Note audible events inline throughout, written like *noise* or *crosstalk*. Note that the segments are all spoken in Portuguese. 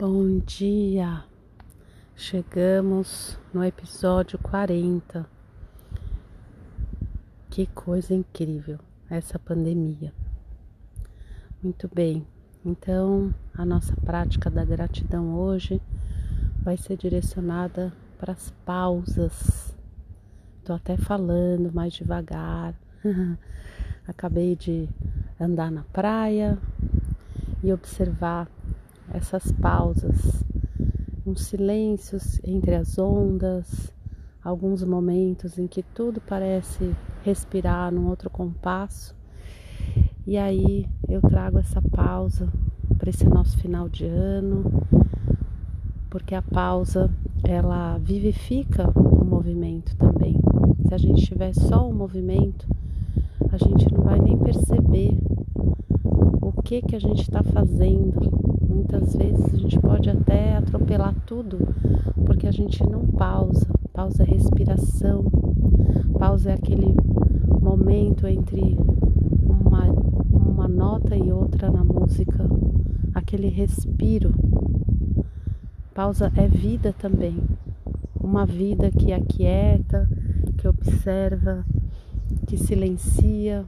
Bom dia! Chegamos no episódio 40. Que coisa incrível essa pandemia. Muito bem, então a nossa prática da gratidão hoje vai ser direcionada para as pausas. Tô até falando mais devagar. *laughs* Acabei de andar na praia e observar essas pausas, uns silêncios entre as ondas, alguns momentos em que tudo parece respirar num outro compasso. E aí eu trago essa pausa para esse nosso final de ano, porque a pausa ela vivifica o movimento também. Se a gente tiver só o movimento, a gente não vai nem perceber o que que a gente está fazendo Muitas vezes a gente pode até atropelar tudo porque a gente não pausa. Pausa a respiração, pausa é aquele momento entre uma, uma nota e outra na música, aquele respiro. Pausa é vida também, uma vida que aquieta, que observa, que silencia.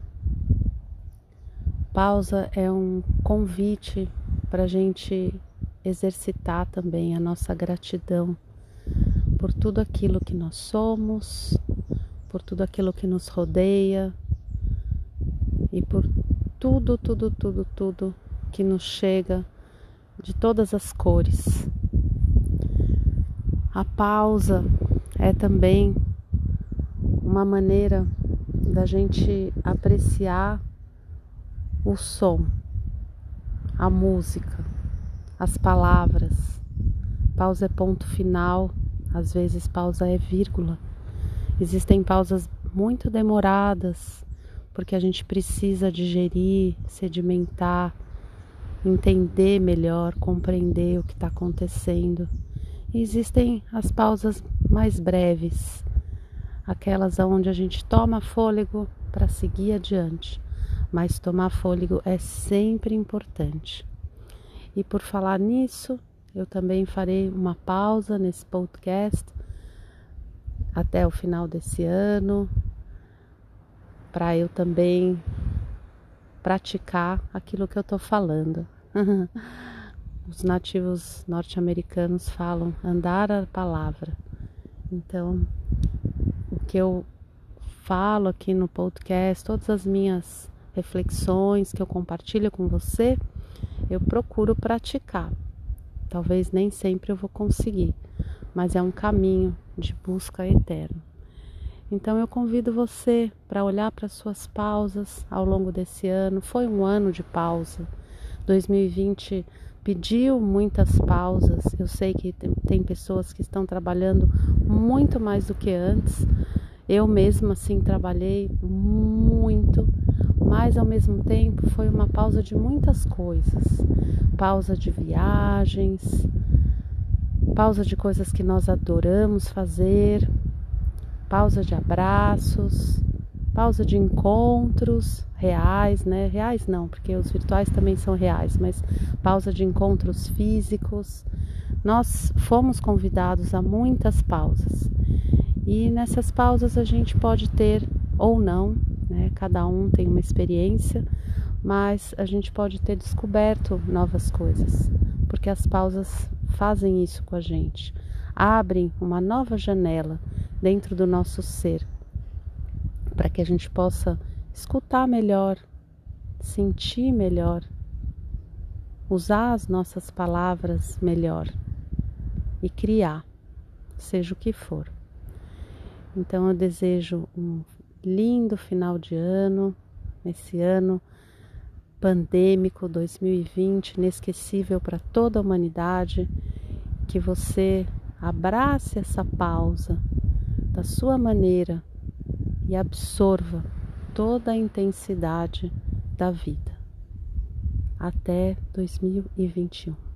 Pausa é um convite para a gente exercitar também a nossa gratidão por tudo aquilo que nós somos, por tudo aquilo que nos rodeia e por tudo, tudo, tudo, tudo que nos chega de todas as cores. A pausa é também uma maneira da gente apreciar o som a música, as palavras. Pausa é ponto final, às vezes pausa é vírgula. Existem pausas muito demoradas, porque a gente precisa digerir, sedimentar, entender melhor, compreender o que está acontecendo. E existem as pausas mais breves, aquelas onde a gente toma fôlego para seguir adiante mas tomar fôlego é sempre importante. E por falar nisso, eu também farei uma pausa nesse podcast até o final desse ano, para eu também praticar aquilo que eu estou falando. *laughs* Os nativos norte-americanos falam andar a palavra. Então, o que eu falo aqui no podcast, todas as minhas reflexões que eu compartilho com você, eu procuro praticar. Talvez nem sempre eu vou conseguir, mas é um caminho de busca eterna. Então eu convido você para olhar para suas pausas ao longo desse ano. Foi um ano de pausa. 2020 pediu muitas pausas. Eu sei que tem pessoas que estão trabalhando muito mais do que antes. Eu mesma assim trabalhei muito mas ao mesmo tempo foi uma pausa de muitas coisas pausa de viagens, pausa de coisas que nós adoramos fazer, pausa de abraços, pausa de encontros reais, né? Reais não, porque os virtuais também são reais, mas pausa de encontros físicos. Nós fomos convidados a muitas pausas. E nessas pausas a gente pode ter ou não né? Cada um tem uma experiência, mas a gente pode ter descoberto novas coisas, porque as pausas fazem isso com a gente, abrem uma nova janela dentro do nosso ser, para que a gente possa escutar melhor, sentir melhor, usar as nossas palavras melhor e criar, seja o que for. Então eu desejo um lindo final de ano, esse ano pandêmico 2020, inesquecível para toda a humanidade, que você abrace essa pausa da sua maneira e absorva toda a intensidade da vida. Até 2021.